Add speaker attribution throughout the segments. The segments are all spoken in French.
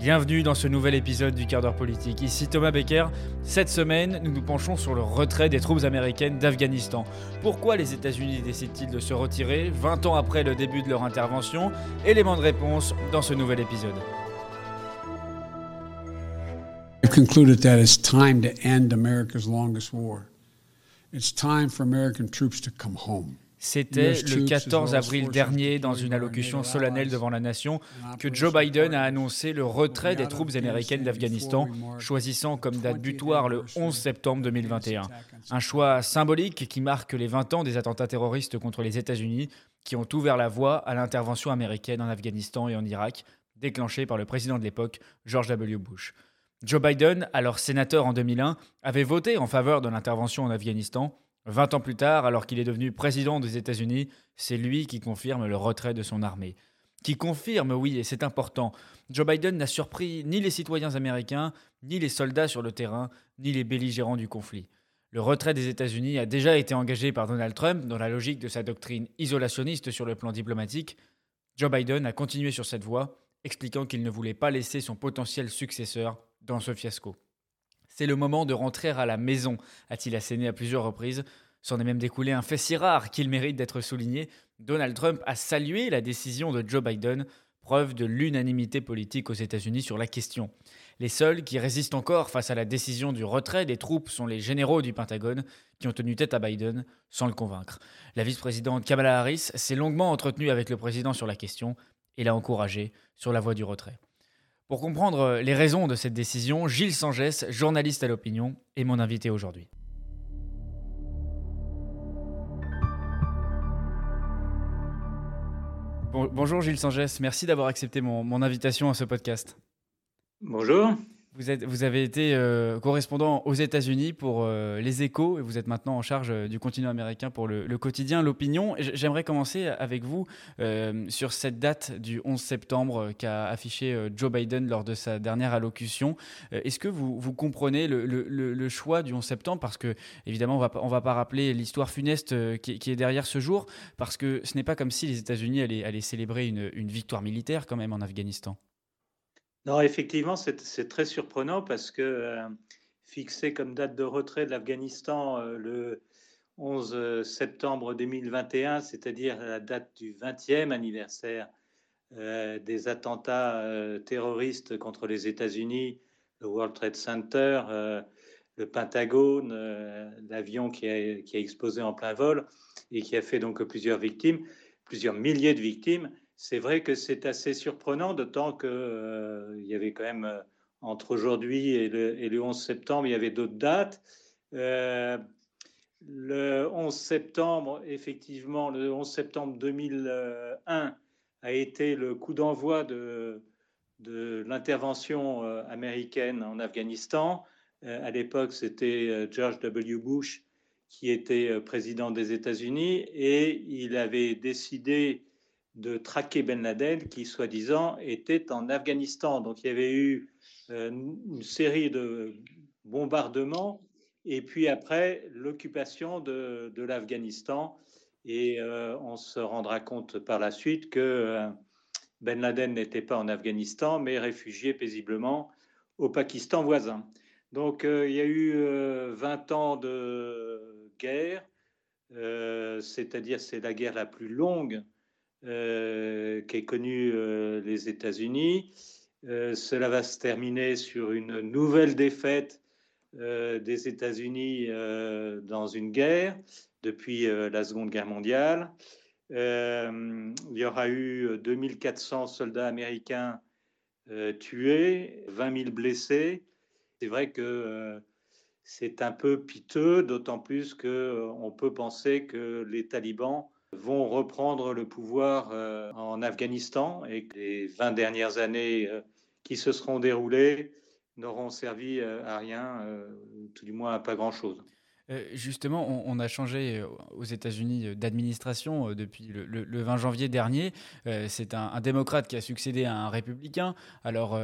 Speaker 1: Bienvenue dans ce nouvel épisode du quart d'heure politique. Ici Thomas Becker. Cette semaine, nous nous penchons sur le retrait des troupes américaines d'Afghanistan. Pourquoi les États-Unis décident-ils de se retirer 20 ans après le début de leur intervention? Élément de réponse dans ce nouvel épisode. C'était le 14 avril dernier, dans une allocution solennelle devant la nation, que Joe Biden a annoncé le retrait des troupes américaines d'Afghanistan, choisissant comme date butoir le 11 septembre 2021. Un choix symbolique qui marque les 20 ans des attentats terroristes contre les États-Unis, qui ont ouvert la voie à l'intervention américaine en Afghanistan et en Irak, déclenchée par le président de l'époque, George W. Bush. Joe Biden, alors sénateur en 2001, avait voté en faveur de l'intervention en Afghanistan, 20 ans plus tard, alors qu'il est devenu président des États-Unis, c'est lui qui confirme le retrait de son armée. Qui confirme, oui, et c'est important, Joe Biden n'a surpris ni les citoyens américains, ni les soldats sur le terrain, ni les belligérants du conflit. Le retrait des États-Unis a déjà été engagé par Donald Trump dans la logique de sa doctrine isolationniste sur le plan diplomatique. Joe Biden a continué sur cette voie, expliquant qu'il ne voulait pas laisser son potentiel successeur dans ce fiasco. C'est le moment de rentrer à la maison, a-t-il asséné à plusieurs reprises. S'en est même découlé un fait si rare qu'il mérite d'être souligné. Donald Trump a salué la décision de Joe Biden, preuve de l'unanimité politique aux États-Unis sur la question. Les seuls qui résistent encore face à la décision du retrait des troupes sont les généraux du Pentagone qui ont tenu tête à Biden sans le convaincre. La vice-présidente Kamala Harris s'est longuement entretenue avec le président sur la question et l'a encouragé sur la voie du retrait. Pour comprendre euh, les raisons de cette décision, Gilles Sangès, journaliste à l'opinion, est mon invité aujourd'hui. bonjour Gilles Sangès, merci d'avoir accepté mon invitation à ce podcast.
Speaker 2: Bonjour.
Speaker 1: Vous, avez été euh, correspondant aux États-Unis pour euh, les échos et vous êtes maintenant en charge euh, du continent américain pour le, quotidien L'Opinion. J'aimerais commencer avec vous sur cette date du 11 septembre qu'a affiché Joe Biden lors de sa dernière allocution. Est-ce que vous, comprenez le, choix du 11 septembre? Parce que, évidemment, on ne va pas rappeler l'histoire funeste qui, est derrière ce jour, parce que ce n'est pas comme si les États-Unis allaient, célébrer une victoire militaire quand même en Afghanistan.
Speaker 2: Non, effectivement, c'est très surprenant parce que euh, fixé comme date de retrait de l'Afghanistan euh, le 11 euh, septembre 2021, c'est-à-dire la date du 20e anniversaire des attentats terroristes contre les États-Unis, le World Trade Center, le Pentagone, l'avion qui a explosé en plein vol et qui a fait donc plusieurs victimes, plusieurs milliers de victimes c'est vrai que c'est assez surprenant, d'autant qu'il euh, y avait quand même, euh, entre aujourd'hui et le, 11 septembre, il y avait d'autres dates. Euh, le 11 septembre, effectivement, le 11 septembre 2001 a été le coup d'envoi de, de l'intervention américaine en Afghanistan. à l'époque, c'était George W. Bush qui était président des États-Unis et il avait décidé de traquer Ben Laden qui, soi-disant, était en Afghanistan. Donc il y avait eu euh, une série de bombardements et puis après l'occupation de, l'Afghanistan. Et euh, on se rendra compte par la suite que euh, Ben Laden n'était pas en Afghanistan, mais réfugié paisiblement au Pakistan voisin. Donc il y a eu 20 ans de guerre, c'est-à-dire c'est la guerre la plus longue euh, qui est connu euh, les États-Unis. Euh, cela va se terminer sur une nouvelle défaite des États-Unis dans une guerre depuis la Seconde Guerre mondiale. il y aura eu 2400 soldats américains tués, 20 000 blessés. C'est vrai que c'est un peu piteux, d'autant plus qu'on peut penser que les talibans vont reprendre le pouvoir euh, en Afghanistan et que les 20 dernières années euh, qui se seront déroulées n'auront servi euh, à rien, tout du moins à pas grand-chose.
Speaker 1: Euh, justement, on, a changé euh, aux États-Unis euh, d'administration depuis le, 20 janvier dernier. C'est un, démocrate qui a succédé à un républicain. Alors,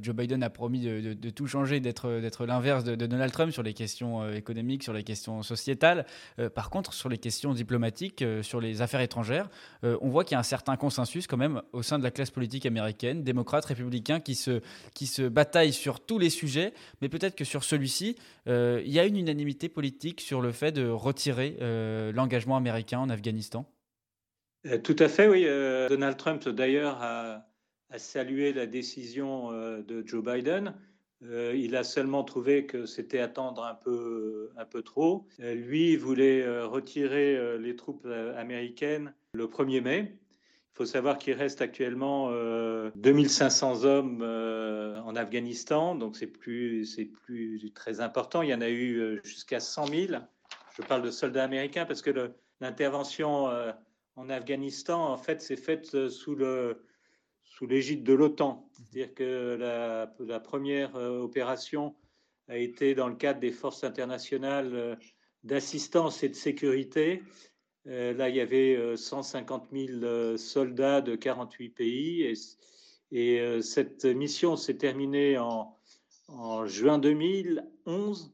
Speaker 1: Joe Biden a promis de, tout changer, d'être l'inverse de, Donald Trump sur les questions économiques, sur les questions sociétales. par contre, sur les questions diplomatiques, sur les affaires étrangères, on voit qu'il y a un certain consensus quand même au sein de la classe politique américaine, démocrates, républicains, qui se, qui se bataillent sur tous les sujets. Mais peut-être que sur celui-ci, il y a une unanimité politique sur le fait de retirer euh, l'engagement américain en Afghanistan?
Speaker 2: Euh, Tout à fait, oui. Euh, Donald Trump, d'ailleurs, a, salué la décision de Joe Biden. il a seulement trouvé que c'était attendre un peu, un peu trop. lui voulait retirer les troupes américaines le 1er mai. Il faut savoir qu'il reste actuellement 2500 hommes en Afghanistan, donc c'est plus, plus très important. Il y en a eu jusqu'à 100 000. Je parle de soldats américains parce que l'intervention en Afghanistan, en fait, s'est faite sous le sous l'égide de l'OTAN. C'est-à-dire que la première opération a été dans le cadre des forces internationales d'assistance et de sécurité. Là, il y avait 150 000 soldats de 48 pays et, et euh, cette mission s'est terminée en, juin 2011.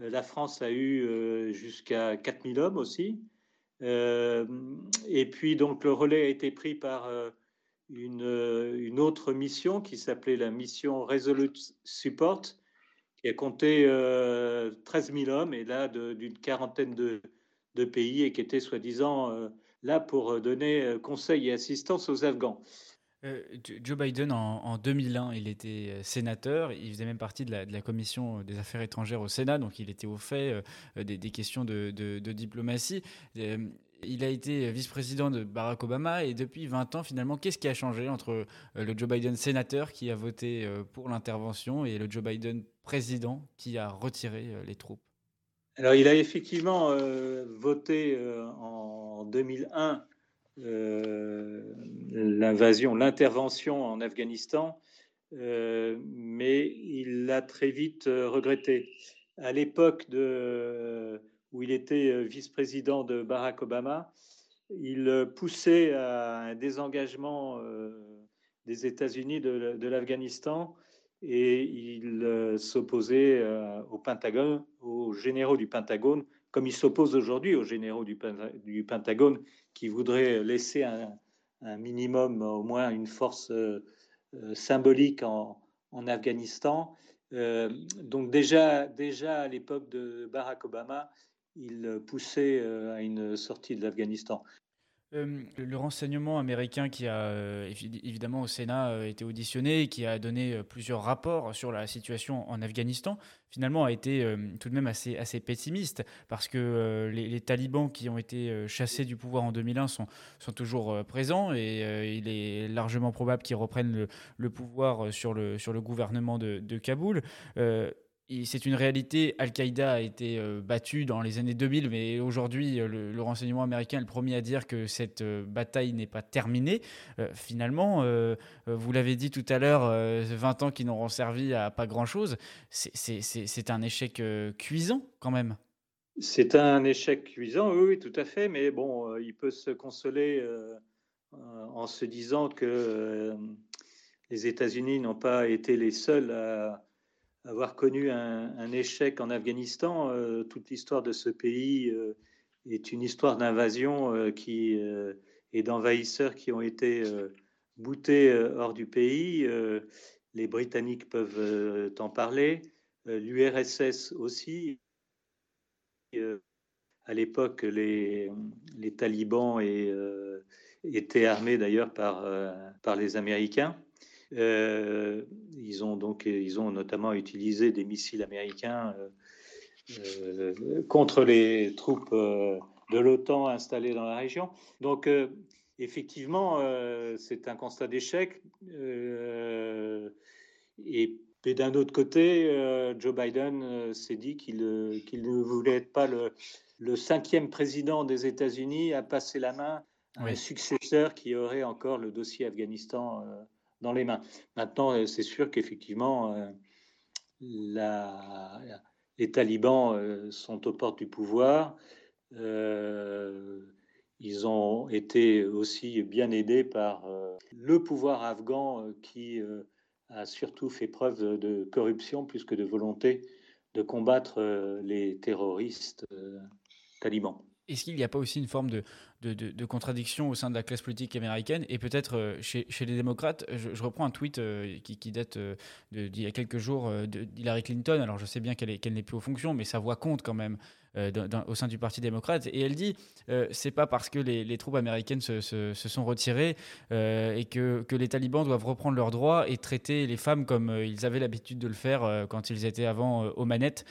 Speaker 2: Euh, la France a eu euh, jusqu'à 4000 hommes aussi. et puis, donc, le relais a été pris par une, autre mission qui s'appelait la mission Resolute Support, qui a compté 13 000 hommes et là d'une quarantaine de, de, pays et qui était soi-disant là pour donner conseil et assistance aux Afghans.
Speaker 1: Euh, Joe Biden, en, 2001, il était euh, sénateur. Il faisait même partie de la, commission des affaires étrangères au Sénat, donc il était au fait euh, des, questions de, diplomatie. il a été vice-président de Barack Obama et depuis 20 ans, finalement, qu'est-ce qui a changé entre le Joe Biden sénateur qui a voté pour l'intervention et le Joe Biden président qui a retiré les troupes?
Speaker 2: Alors, il a effectivement voté en 2001 euh, l'invasion, l'intervention en Afghanistan, euh, mais il l'a très vite euh, regretté. À l'époque où il était vice-président de Barack Obama, il poussait à un désengagement des États-Unis de, l'Afghanistan et il s'opposait au Pentagone, aux généraux du Pentagone, comme il s'oppose aujourd'hui aux généraux du, Pentagone qui voudraient laisser un, minimum, au moins une force euh, euh, symbolique en, Afghanistan. Euh, donc déjà, déjà à l'époque de Barack Obama, il poussait à une sortie de l'Afghanistan.
Speaker 1: Euh, le renseignement américain qui a euh, évidemment au Sénat euh, été auditionné et qui a donné plusieurs rapports sur la situation en Afghanistan, finalement a été tout de même assez, pessimiste parce que les, talibans qui ont été chassés du pouvoir en 2001 sont, sont toujours présents et il est largement probable qu'ils reprennent le, pouvoir sur le, gouvernement de Kaboul c'est une réalité. Al-Qaïda a été euh, battu dans les années 2000, mais aujourd'hui, euh, le, renseignement américain est le premier à dire que cette euh, bataille n'est pas terminée. finalement, vous l'avez dit tout à l'heure, 20 ans qui n'auront servi à pas grand-chose. C'est un échec cuisant quand même.
Speaker 2: C'est un échec cuisant, oui, tout à fait. Mais bon, il peut se consoler en se disant que les États-Unis n'ont pas été les seuls à avoir connu un, échec en Afghanistan. Euh, toute l'histoire de ce pays euh, est une histoire d'invasion euh, qui et d'envahisseurs qui ont été boutés hors du pays. les Britanniques peuvent en parler, l'URSS aussi. à l'époque, les, talibans étaient armés d'ailleurs par les Américains. Euh, ils ont donc ils ont notamment utilisé des missiles américains euh, euh, contre les troupes de l'OTAN installées dans la région. Donc effectivement, c'est un constat d'échec. et d'un autre côté, Joe Biden s'est dit qu'il ne voulait être pas le, le cinquième président des États-Unis à passer la main à un successeur qui aurait encore le dossier Afghanistan dans les mains. Maintenant, euh, c'est sûr qu'effectivement, euh, les talibans sont aux portes du pouvoir. ils ont été aussi bien aidés par le pouvoir afghan qui a surtout fait preuve de corruption plus que de volonté de combattre les terroristes talibans.
Speaker 1: Est-ce qu'il n'y a pas aussi une forme de, contradiction au sein de la classe politique américaine et peut-être euh, chez, les démocrates je, reprends un tweet euh, qui, date euh, d'il y a quelques jours d'Hillary Clinton. Alors je sais bien qu'elle n'est plus aux fonctions, mais sa voix compte quand même. Euh, au sein du Parti démocrate. Et elle dit euh, c'est pas parce que les, troupes américaines se, sont retirées euh, et que, que, les talibans doivent reprendre leurs droits et traiter les femmes comme ils avaient l'habitude de le faire quand ils étaient avant aux manettes.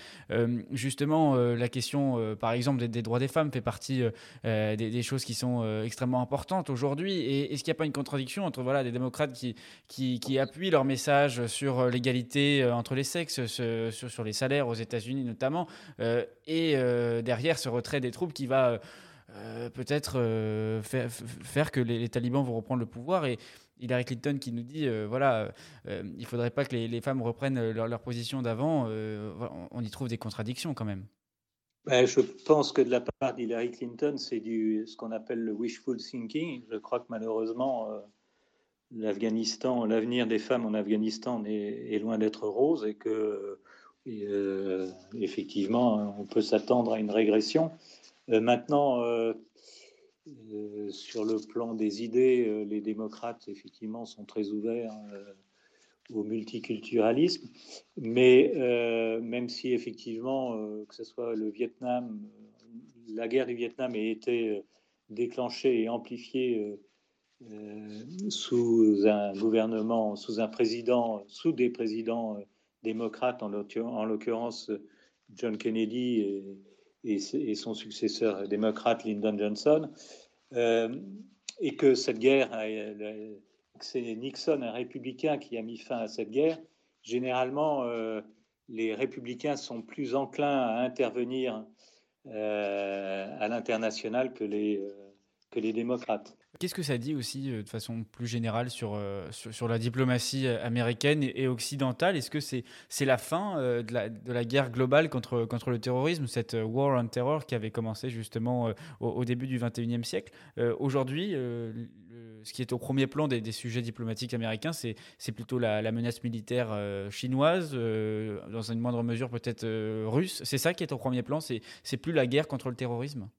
Speaker 1: justement, la question, par exemple, des, droits des femmes fait partie des, choses qui sont extrêmement importantes aujourd'hui. Et est-ce qu'il n'y a pas une contradiction entre voilà, des démocrates qui, qui, qui appuient leur message sur l'égalité entre les sexes, sur, sur, les salaires aux États-Unis notamment, et euh, derrière ce retrait des troupes qui va euh, peut-être euh, faire, que les, talibans vont reprendre le pouvoir. Et Hillary Clinton qui nous dit, voilà, il ne faudrait pas que les, femmes reprennent leur, position d'avant. on y trouve des contradictions quand même.
Speaker 2: Ben, je pense que de la part d'Hillary Clinton, c'est du ce qu'on appelle le wishful thinking. Je crois que malheureusement, l'Afghanistan, l'avenir des femmes en Afghanistan est, est loin d'être rose et que euh, effectivement, on peut s'attendre à une régression. Euh, maintenant, euh, sur le plan des idées, les démocrates, effectivement, sont très ouverts au multiculturalisme. Mais même si, effectivement, que ce soit le Vietnam, la guerre du Vietnam a été déclenchée et amplifiée sous un gouvernement, sous un président, sous des présidents démocrates, en l'occurrence John Kennedy et, son successeur démocrate Lyndon Johnson, euh, et que cette guerre, c'est Nixon, un républicain, qui a mis fin à cette guerre, généralement, euh, les républicains sont plus enclins à intervenir euh, à l'international que les, que les démocrates.
Speaker 1: Qu'est-ce que ça dit aussi euh, de façon plus générale sur, euh, sur, la diplomatie euh, américaine et, occidentale? Est-ce que c'est c'est la fin de, la, de, la, guerre globale contre, contre le terrorisme, cette war on terror qui avait commencé justement au, début du 21e siècle? Aujourd'hui, ce qui est au premier plan des, sujets diplomatiques américains, c'est plutôt la, la, menace militaire chinoise, dans une moindre mesure peut-être russe. C'est ça qui est au premier plan, c'est plus la guerre contre le terrorisme?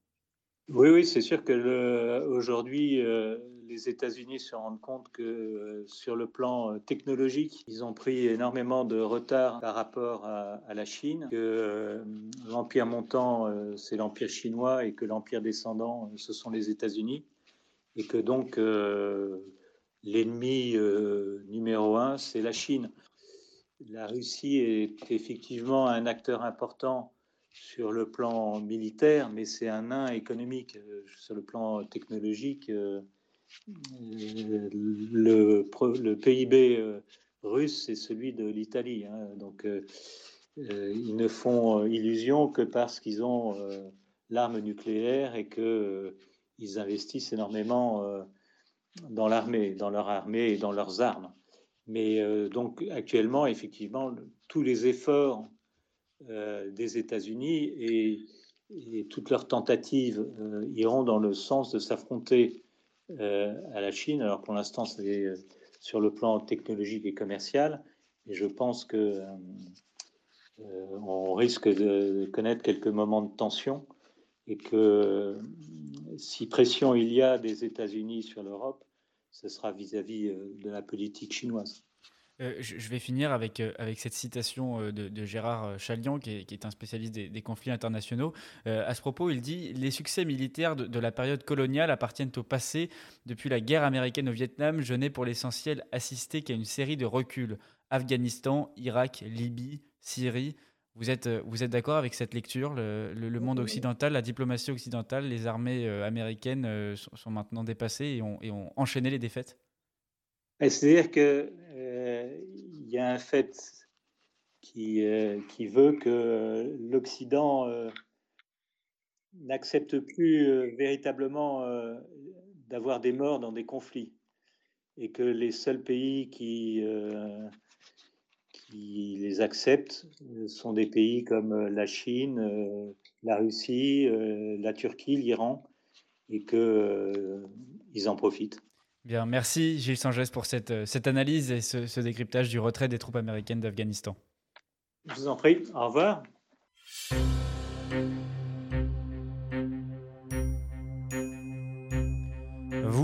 Speaker 2: Oui, oui, c'est sûr que aujourd'hui, euh, les États-Unis se rendent compte que euh, sur le plan euh, technologique, ils ont pris énormément de retard par rapport à, la Chine, que l'empire montant, c'est l'empire chinois et que l'empire descendant, ce sont les États-Unis, et que donc l'ennemi numéro un, c'est la Chine. La Russie est effectivement un acteur important sur le plan militaire, mais c'est un nain économique. Euh, sur le plan technologique, euh, le, le, PIB euh, russe, c'est celui de l'Italie. Hein. donc, ils ne font illusion que parce qu'ils ont l'arme nucléaire et qu'ils investissent énormément dans l'armée, dans leur armée et dans leurs armes. Mais donc, actuellement, effectivement, tous les efforts euh, des États-Unis et, toutes leurs tentatives euh, iront dans le sens de s'affronter euh, à la Chine. Alors pour l'instant, c'est sur le plan technologique et commercial, et je pense que on risque de connaître quelques moments de tension et que si pression il y a des États-Unis sur l'Europe, ce sera vis-à-vis -vis de la politique chinoise.
Speaker 1: Euh, je, vais finir avec, euh, avec cette citation euh, de, Gérard Chalian, qui est, un spécialiste des, conflits internationaux. à ce propos, il dit Les succès militaires de, la période coloniale appartiennent au passé. Depuis la guerre américaine au Vietnam, je n'ai pour l'essentiel assisté qu'à une série de reculs. Afghanistan, Irak, Libye, Syrie. Vous êtes, vous êtes d'accord avec cette lecture? Le, monde occidental, la diplomatie occidentale, les armées américaines sont, maintenant dépassées et ont, et ont enchaîné les défaites?
Speaker 2: C'est-à-dire qu'il euh, y a un fait qui, euh, veut que l'Occident euh, n'accepte plus véritablement d'avoir des morts dans des conflits et que les seuls pays qui les acceptent sont des pays comme la Chine, la Russie, la Turquie, l'Iran, et qu'ils en profitent.
Speaker 1: Bien, merci Gilles Sangès pour cette, cette analyse et ce, ce décryptage du retrait des troupes américaines d'Afghanistan.
Speaker 2: Je vous en prie, au revoir.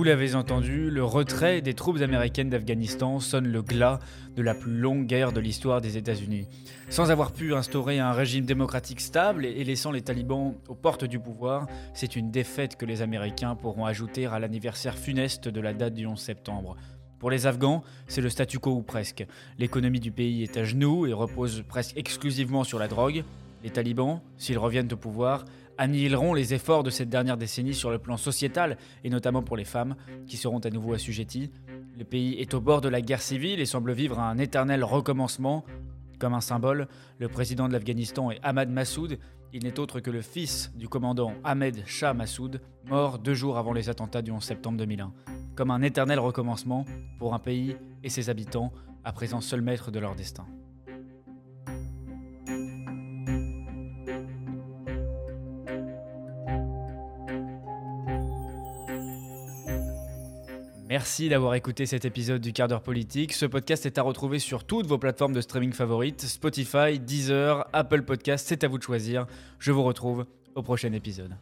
Speaker 1: L'avez entendu, le retrait des troupes américaines d'Afghanistan sonne le glas de la plus longue guerre de l'histoire des États-Unis. Sans avoir pu instaurer un régime démocratique stable et laissant les talibans aux portes du pouvoir, c'est une défaite que les Américains pourront ajouter à l'anniversaire funeste de la date du 11 septembre. Pour les Afghans, c'est le statu quo ou presque. L'économie du pays est à genoux et repose presque exclusivement sur la drogue. Les talibans, s'ils reviennent au pouvoir, annihileront les efforts de cette dernière décennie sur le plan sociétal, et notamment pour les femmes, qui seront à nouveau assujetties. Le pays est au bord de la guerre civile et semble vivre un éternel recommencement. Comme un symbole, le président de l'Afghanistan est Ahmad Massoud. Il n'est autre que le fils du commandant Ahmed Shah Massoud, mort deux jours avant les attentats du 11 septembre 2001. Comme un éternel recommencement pour un pays et ses habitants, à présent seuls maîtres de leur destin. Merci d'avoir écouté cet épisode du quart d'heure politique. Ce podcast est à retrouver sur toutes vos plateformes de streaming favorites, Spotify, Deezer, Apple Podcast, c'est à vous de choisir. Je vous retrouve au prochain épisode.